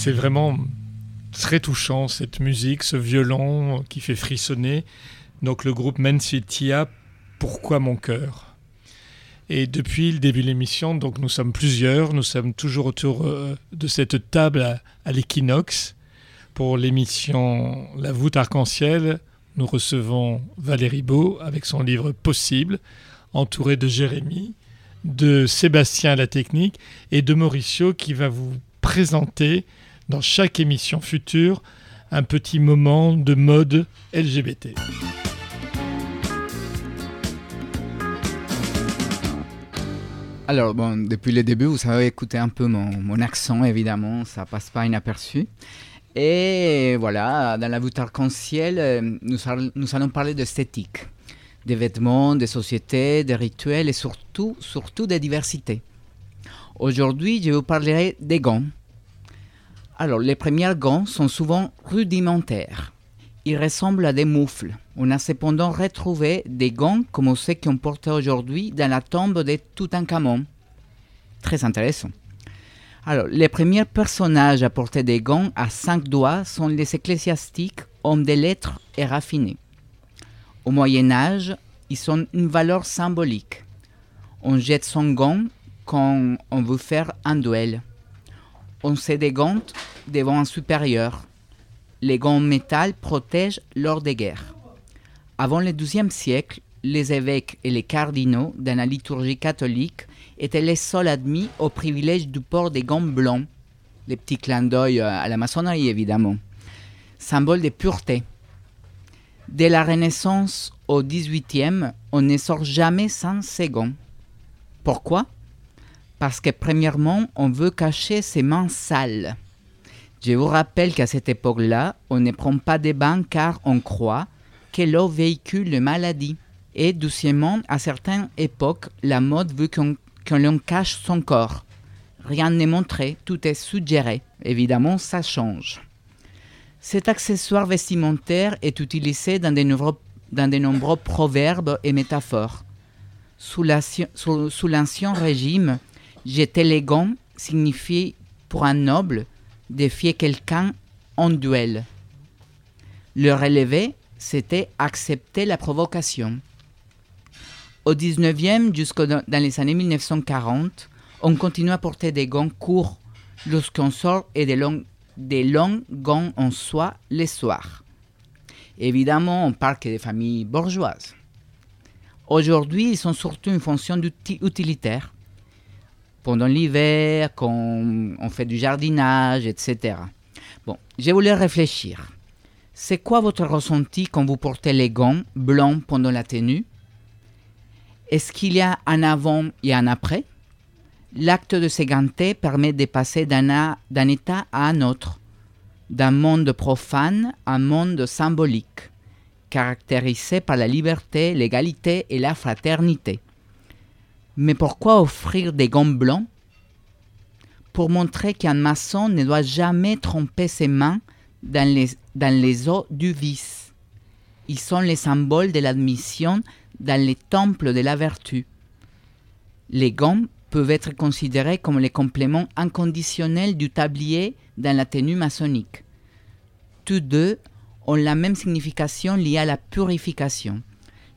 C'est vraiment très touchant cette musique, ce violon qui fait frissonner. Donc le groupe Mansfield Tia, Pourquoi mon cœur? Et depuis le début de l'émission, donc nous sommes plusieurs, nous sommes toujours autour euh, de cette table à, à l'équinoxe pour l'émission La voûte arc-en-ciel. Nous recevons Valérie Beau avec son livre Possible, entouré de Jérémy, de Sébastien à la technique et de Mauricio qui va vous présenter dans chaque émission future un petit moment de mode LGBT. Alors, bon, depuis le début, vous avez écouté un peu mon, mon accent, évidemment, ça passe pas inaperçu. Et voilà, dans la voûte arc-en-ciel, euh, nous, nous allons parler d'esthétique, des vêtements, des sociétés, des rituels et surtout, surtout des diversités. Aujourd'hui, je vous parlerai des gants. Alors, les premiers gants sont souvent rudimentaires. Ils ressemblent à des moufles. On a cependant retrouvé des gants comme ceux qu'on porte aujourd'hui dans la tombe de Toutankhamon. Très intéressant. Alors, les premiers personnages à porter des gants à cinq doigts sont les ecclésiastiques, hommes de lettres et raffinés. Au Moyen Âge, ils ont une valeur symbolique. On jette son gant quand on veut faire un duel. On se dégante devant un supérieur. Les gants métal protègent lors des guerres. Avant le XIIe siècle, les évêques et les cardinaux dans la liturgie catholique étaient les seuls admis au privilège du port des gants blancs, les petits clins d'œil euh, à la maçonnerie évidemment, symbole de pureté. Dès la Renaissance au XVIIIe, on ne sort jamais sans ces gants. Pourquoi? Parce que premièrement, on veut cacher ses mains sales. Je vous rappelle qu'à cette époque-là, on ne prend pas des bains car on croit que l'eau véhicule les maladies Et doucement, à certaines époques, la mode veut qu'on cache son corps. Rien n'est montré, tout est suggéré. Évidemment, ça change. Cet accessoire vestimentaire est utilisé dans de nombreux, dans de nombreux proverbes et métaphores. Sous l'ancien- sous- régime, j'étais élégant signifiait pour un noble défier quelqu'un en duel. Le relevé, c'était accepter la provocation. Au 19e jusqu'au dans les années 1940, on continue à porter des gants courts lorsqu'on sort et des longs, des longs gants en soie les soirs. Évidemment, on parle que des familles bourgeoises. Aujourd'hui, ils sont surtout une fonction utilitaire. Pendant l'hiver, quand on fait du jardinage, etc. Bon, je voulais réfléchir. C'est quoi votre ressenti quand vous portez les gants blancs pendant la tenue? Est-ce qu'il y a un avant et un après? L'acte de s'éganter permet de passer d'un état à un autre, d'un monde profane à un monde symbolique, caractérisé par la liberté, l'égalité et la fraternité. Mais pourquoi offrir des gants blancs Pour montrer qu'un maçon ne doit jamais tromper ses mains dans les, dans les eaux du vice? Ils sont les symboles de l'admission dans les temples de la vertu. Les gants peuvent être considérés comme les compléments inconditionnels du tablier dans la tenue maçonnique. Tous deux ont la même signification liée à la purification.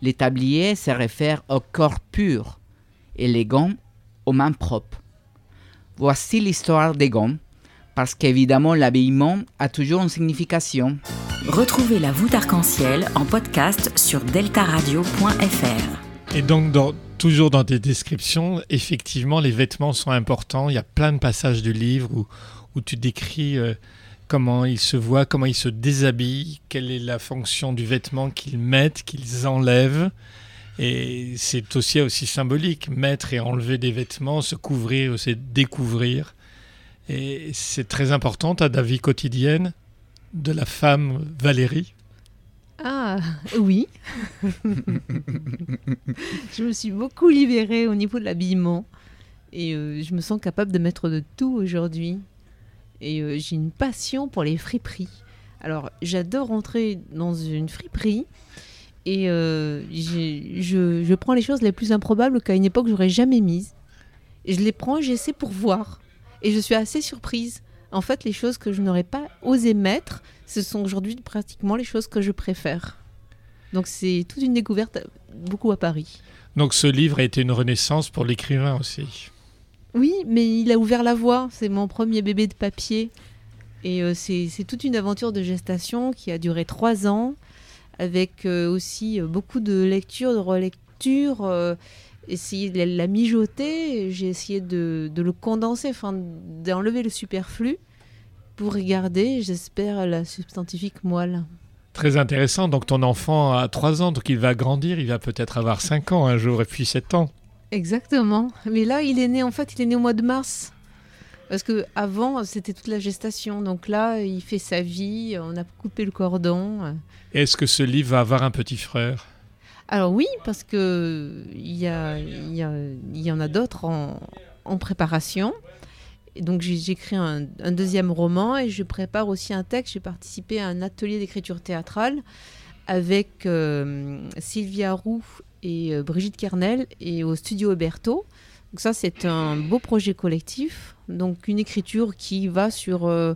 Les tabliers se réfèrent au corps pur et les gants aux mains propres. Voici l'histoire des gants, parce qu'évidemment l'habillement a toujours une signification. Retrouvez la voûte arc-en-ciel en podcast sur deltaradio.fr. Et donc, dans- toujours dans tes descriptions, effectivement, les vêtements sont importants. Il y a plein de passages du livre où, où tu décris euh, comment ils se voient, comment ils se déshabillent, quelle est la fonction du vêtement qu'ils mettent, qu'ils enlèvent. Et c'est aussi, symbolique, mettre et enlever des vêtements, se couvrir, c'est découvrir. Et c'est très important à la vie quotidienne de la femme Valérie. Ah, oui. je me suis beaucoup libérée au niveau de l'habillement. Et euh, je me sens capable de mettre de tout aujourd'hui. Et euh, j'ai une passion pour les friperies. Alors, j'adore entrer dans une friperie. Et euh, je, je prends les choses les plus improbables qu'à une époque j'aurais jamais mises. Et je les prends j'essaie pour voir. Et je suis assez surprise. En fait, les choses que je n'aurais pas osé mettre, ce sont aujourd'hui pratiquement les choses que je préfère. Donc c'est toute une découverte beaucoup à Paris. Donc ce livre a été une renaissance pour l'écrivain aussi. Oui, mais il a ouvert la voie. C'est mon premier bébé de papier. Et euh, c'est toute une aventure de gestation qui a duré trois ans, avec euh, aussi euh, beaucoup de lectures, de relectures. euh, essayer de la, la mijoter. J'ai essayé de, de le condenser, enfin d'enlever le superflu pour regarder, j'espère, la substantifique moelle. Très intéressant. Donc ton enfant a 3 ans, donc il va grandir, il va peut-être avoir 5 ans un jour et puis 7 ans. Exactement. Mais là, il est né, en fait, il est né au mois de mars. Parce que avant, c'était toute la gestation. Donc là, il fait sa vie, on a coupé le cordon. Est-ce que ce livre va avoir un petit frère? Alors oui, parce que il y, a- il y, a- il y en a d'autres en, en préparation. Et donc j'écris un, un deuxième roman et je prépare aussi un texte. J'ai participé à un atelier d'écriture théâtrale avec euh, Sylvia Roux et euh, Brigitte Kernel et au studio Oberto. Donc ça c'est un beau projet collectif. Donc une écriture qui va sur... euh,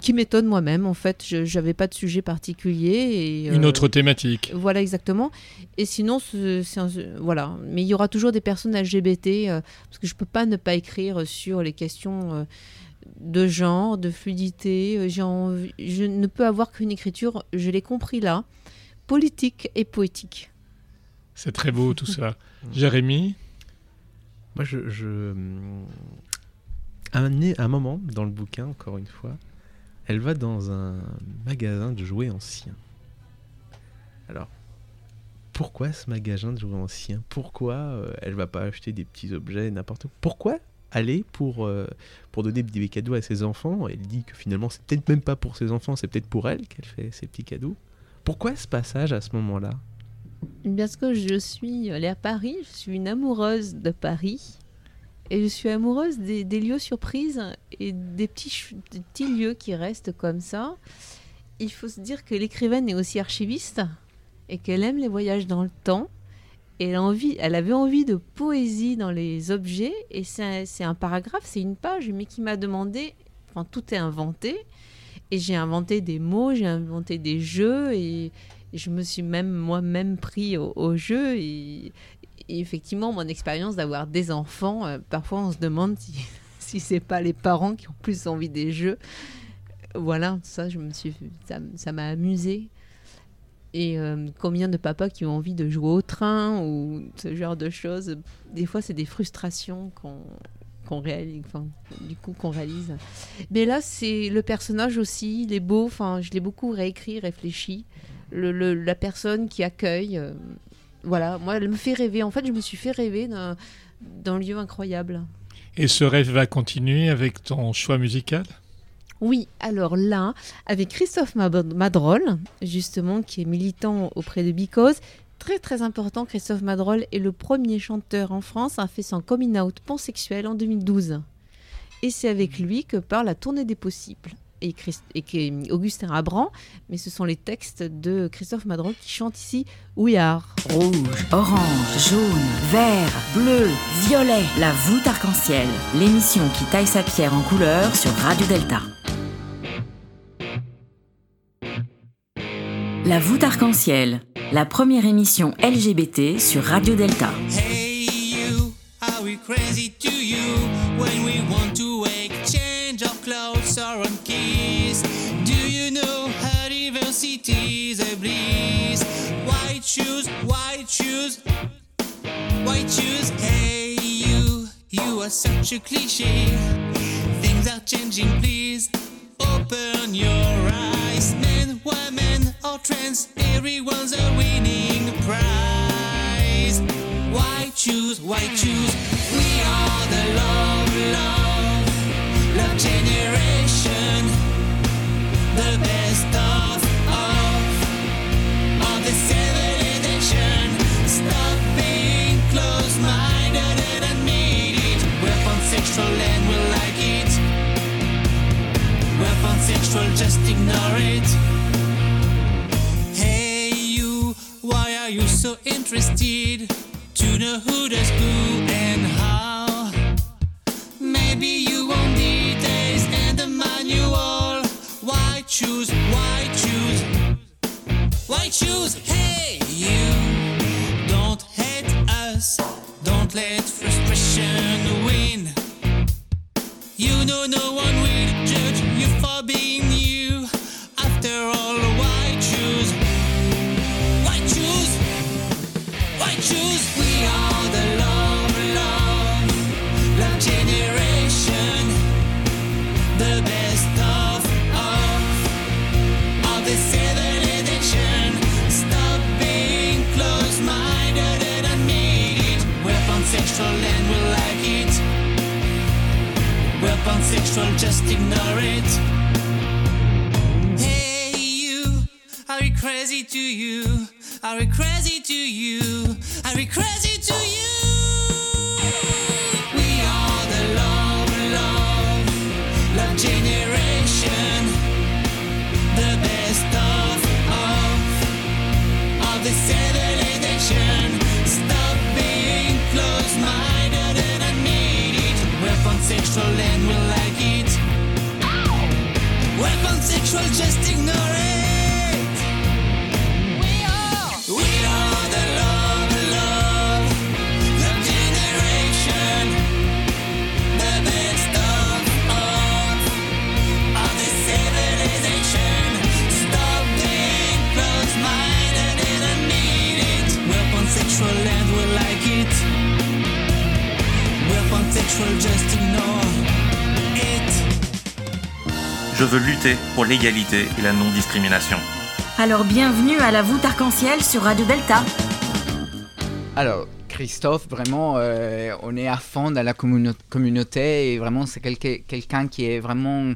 qui m'étonne moi-même en fait. Je n'avais pas de sujet particulier. Et, Une euh, autre thématique. voilà, exactement. Et sinon, ce- c'est un- voilà. Mais il y aura toujours des personnes LGBT, euh, parce que je peux pas ne pas écrire sur les questions euh, de genre, de fluidité. Euh, envie- je ne peux avoir qu'une écriture, je l'ai compris là, politique et poétique. C'est très beau tout ça. Jérémy Moi, je. je un, né- un moment dans le bouquin, encore une fois, elle va dans un magasin de jouets anciens. Alors, pourquoi ce magasin de jouets anciens? Pourquoi euh, elle va pas acheter des petits objets n'importe où? Pourquoi aller pour, euh, donner des cadeaux à ses enfants? Elle dit que finalement, c'est peut-être même pas pour ses enfants, c'est peut-être pour elle qu'elle fait ces petits cadeaux. Pourquoi ce passage à ce moment-là? Parce que je suis allée à Paris, je suis une amoureuse de Paris. Et je suis amoureuse des, lieux surprises et des petits, lieux qui restent comme ça. Il faut se dire que l'écrivaine est aussi archiviste et qu'elle aime les voyages dans le temps. Elle, avait envie de poésie dans les objets. Et c'est un, un paragraphe, c'est une page, mais qui m'a demandé. Enfin, tout est inventé. Et j'ai inventé des mots, j'ai inventé des jeux. Et je me suis même moi-même pris au, jeu. Et, effectivement, mon expérience d'avoir des enfants, euh, parfois on se demande si, si c'est pas les parents qui ont plus envie des jeux. Voilà, ça, je me ça m'a amusé. Et euh, combien de papas qui ont envie de jouer au train ou ce genre de choses. Des fois, c'est des frustrations qu'on qu'on réalise, du coup qu'on réalise. Mais là, c'est le personnage aussi, il est beau. Enfin, je l'ai beaucoup réécrit, réfléchi. Le, le- la personne qui accueille, euh, voilà, moi, elle me fait rêver. En fait, je me suis fait rêver d'un lieu incroyable. Et ce rêve va continuer avec ton choix musical? Oui, alors là, avec Christophe Madrol, justement, qui est militant auprès de Because, très très important, Christophe Madrol est le premier chanteur en France à faire son coming out pansexuel en 2012. Et c'est avec lui que part la tournée des possibles. Et, Christ- Augustin Abran, mais ce sont les textes de Christophe Madrol qui chante ici We Are. Rouge, orange, jaune, vert, bleu, violet. La voûte arc-en-ciel. L'émission qui taille sa pierre en couleur sur Radio Delta. La voûte arc-en-ciel. La première émission LGBT sur Radio Delta. Hey you, are we crazy to you? Shoes, white shoes, white shoes. Hey you, you are such a cliche. Things are changing, please. Open your eyes, men, women, or trans. Everyone's a winning prize. White shoes, white shoes. We are the love, love, love generation. The best We're just ignore it. Hey you, why are you so interested to know who does who and how? Maybe you want details and the manual. White shoes, white shoes, white shoes. Hey you, don't hate us, don't let frustration win. You know no one will for being We're just ignore it. Hey you, are we crazy to you? Are we crazy to you? Are we crazy to you? We are the love, love, love generation. The best of, of, of the civilization. Stop being close-minded and admit it. We're pansexual and we Pansexual, just ignore it. We are, we are the love, love, love generation. The best of, of, the civilization. Stop being close-minded and admit it. We're pansexual and we like it. We're just Je veux lutter pour l'égalité et la non-discrimination. Alors bienvenue à la voûte arc-en-ciel sur Radio Delta. Alors, Christophe, vraiment, euh, on est à fond dans la communo- communauté et vraiment, c'est quelqu'un quelqu'un qui est vraiment.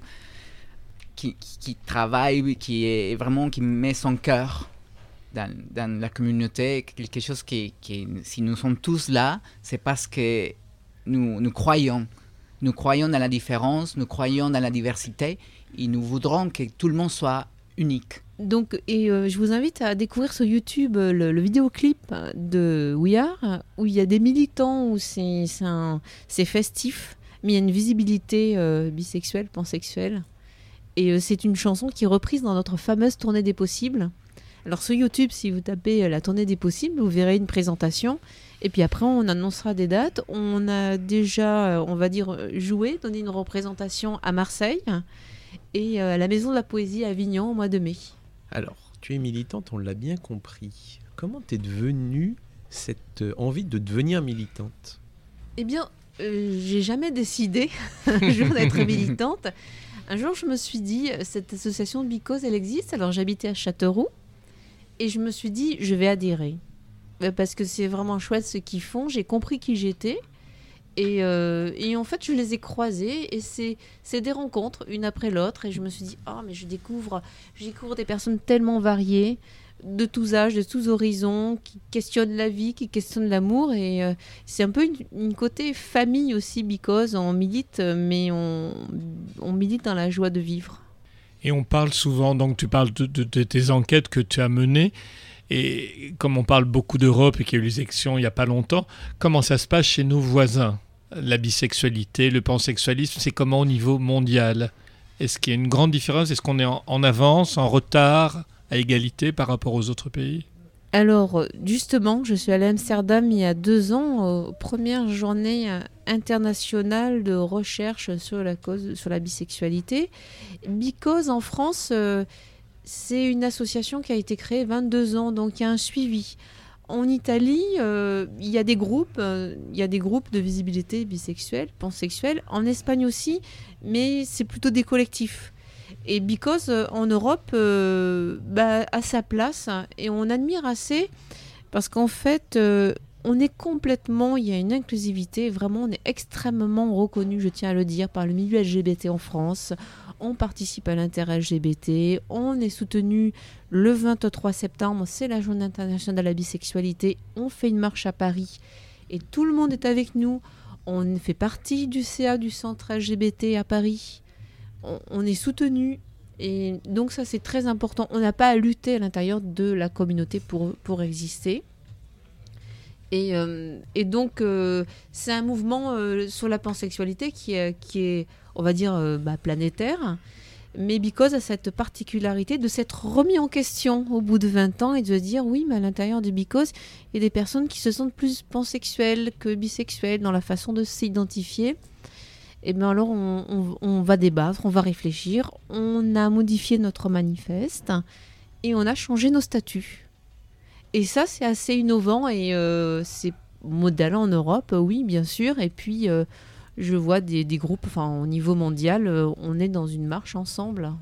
Qui, qui- qui travaille, qui est vraiment. qui met son cœur dans, dans la communauté, quelque chose qui, qui, si nous sommes tous là, c'est parce que nous, nous croyons. Nous croyons dans la différence, nous croyons dans la diversité et nous voudrons que tout le monde soit unique. Donc, et euh, je vous invite à découvrir sur YouTube euh, le, le vidéoclip de We Are, où il y a des militants, où c'est festif, mais il y a une visibilité euh, bisexuelle, pansexuelle. Et c'est une chanson qui est reprise dans notre fameuse tournée des possibles. Alors sur YouTube, si vous tapez la tournée des possibles, vous verrez une présentation. Et puis après, on annoncera des dates. On a déjà, on va dire, joué, donné une représentation à Marseille et euh, à la Maison de la Poésie à Avignon au mois de mai. Alors, tu es militante, on l'a bien compris. Comment t'es devenue cette euh, envie de devenir militante? Eh bien, euh, j'ai jamais décidé un jour d'être militante. Un jour, je me suis dit, euh, cette association de Bicose, elle existe. Alors, j'habitais à Châteauroux et je me suis dit, je vais adhérer. Parce que c'est vraiment chouette ce qu'ils font. J'ai compris qui j'étais. Et, euh, et en fait, je les ai croisés et c'est des rencontres, une après l'autre. Et je me suis dit, oh, mais je découvre, découvre des personnes tellement variées, de tous âges, de tous horizons, qui questionnent la vie, qui questionnent l'amour. Et euh, c'est un peu une, côté famille aussi, because on milite, mais on, milite dans la joie de vivre. Et on parle souvent, donc tu parles de tes enquêtes que tu as menées. Et comme on parle beaucoup d'Europe et qu'il y a eu les élections il n'y a pas longtemps, comment ça se passe chez nos voisins? La bisexualité, le pansexualisme, c'est comment au niveau mondial? Est-ce qu'il y a une grande différence? Est-ce qu'on est en, avance, en retard, à égalité par rapport aux autres pays? Alors, euh, justement, je suis allée à Amsterdam il y a deux ans, aux premières journées euh, internationales de recherche sur la cause, sur la bisexualité. Because en France, euh, c'est une association qui a été créée 22 ans, donc il y a un suivi. En Italie, euh, il y a des groupes, euh, il y a des groupes de visibilité bisexuelle, pansexuelle. En Espagne aussi, mais c'est plutôt des collectifs. Et Because euh, en Europe bah, a sa place et on admire assez parce qu'en fait on est complètement, il y a une inclusivité, vraiment on est extrêmement reconnu, je tiens à le dire, par le milieu LGBT en France. On participe à l'inter-LGBT, on est soutenu le 23 septembre, c'est la journée internationale de la bisexualité, on fait une marche à Paris et tout le monde est avec nous. On fait partie du CA du centre LGBT à Paris. On, on est soutenu et donc ça c'est très important. On n'a pas à lutter à l'intérieur de la communauté pour, pour exister. Et, euh, et donc euh, c'est un mouvement euh, sur la pansexualité qui est, on va dire, bah, planétaire. Mais Because a cette particularité de s'être remis en question au bout de 20 ans et de se dire oui, mais à l'intérieur de Because, il y a des personnes qui se sentent plus pansexuelles que bisexuelles dans la façon de s'identifier. Et bien alors on va débattre, on va réfléchir, on a modifié notre manifeste et on a changé nos statuts. Et ça c'est assez innovant et euh, c'est modèle en Europe, oui bien sûr. Et puis euh, je vois des, des groupes, enfin au niveau mondial, euh, on est dans une marche ensemble.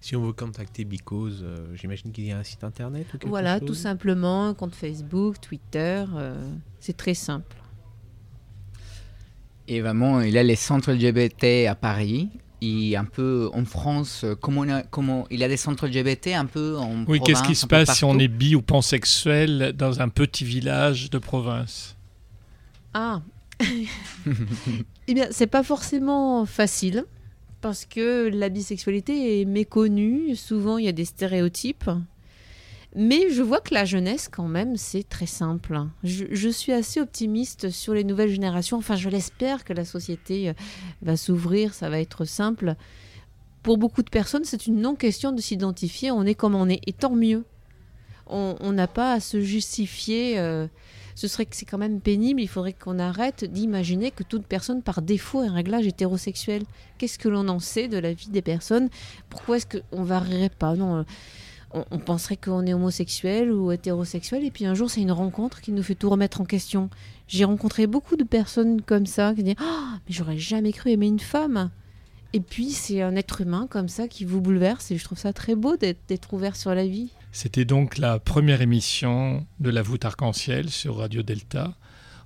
Si on veut contacter Because, euh, j'imagine qu'il y a un site internet ou quelque Voilà, chose tout simplement, un compte Facebook, Twitter, euh, c'est très simple. Et vraiment, il y a les centres LGBT à Paris. Et un peu en France, euh, comment, on a- comment il y a des centres LGBT un peu en Oui, qu'est-ce qui se passe si on est bi ou pansexuel dans un petit village de province? Ah Eh bien, c'est pas forcément facile parce que la bisexualité est méconnue. Souvent, il y a des stéréotypes. Mais je vois que la jeunesse, quand même, c'est très simple. Je, suis assez optimiste sur les nouvelles générations. Enfin, je l'espère que la société euh, va s'ouvrir, ça va être simple. Pour beaucoup de personnes, c'est une non-question de s'identifier. On est comme on est, et tant mieux. On n'a pas à se justifier. euh, ce serait que c'est quand même pénible. Il faudrait qu'on arrête d'imaginer que toute personne, par défaut, est un réglage hétérosexuel. Qu'est-ce que l'on en sait de la vie des personnes? Pourquoi est-ce qu'on varierait pas? Non, euh, on, penserait qu'on est homosexuel ou hétérosexuel, et puis un jour, c'est une rencontre qui nous fait tout remettre en question. J'ai rencontré beaucoup de personnes comme ça qui disent Ah, mais j'aurais jamais cru aimer une femme. Et puis, c'est un être humain comme ça qui vous bouleverse, et je trouve ça très beau d'être d'être ouvert sur la vie. C'était donc la première émission de la voûte arc-en-ciel sur Radio Delta,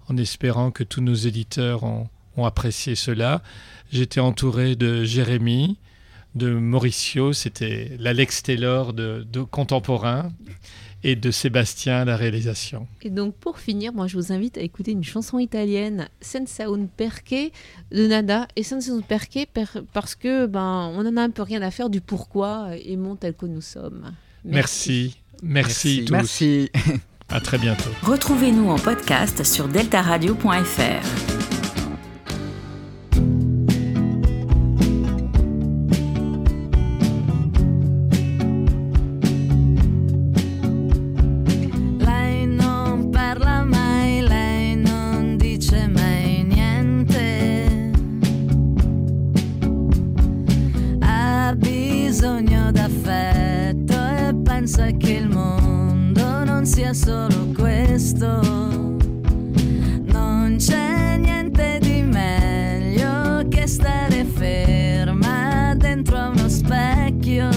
en espérant que tous nos éditeurs ont, ont apprécié cela. J'étais entouré de Jérémy, de Mauricio, c'était l'Alex Taylor de, de contemporain et de Sébastien la réalisation. Et donc pour finir, moi je vous invite à écouter une chanson italienne, Senza un perché de Nada. Et Senza un perché per- parce que ben on en a un peu rien à faire du pourquoi aimons tel que nous sommes. Merci. Merci, tous. Merci. À très bientôt. Retrouvez-nous en podcast sur deltaradio.fr. sia solo questo. Non c'è niente di meglio che stare ferma dentro uno specchio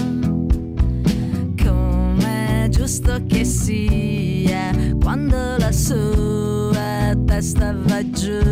come è giusto che sia quando la sua testa va giù.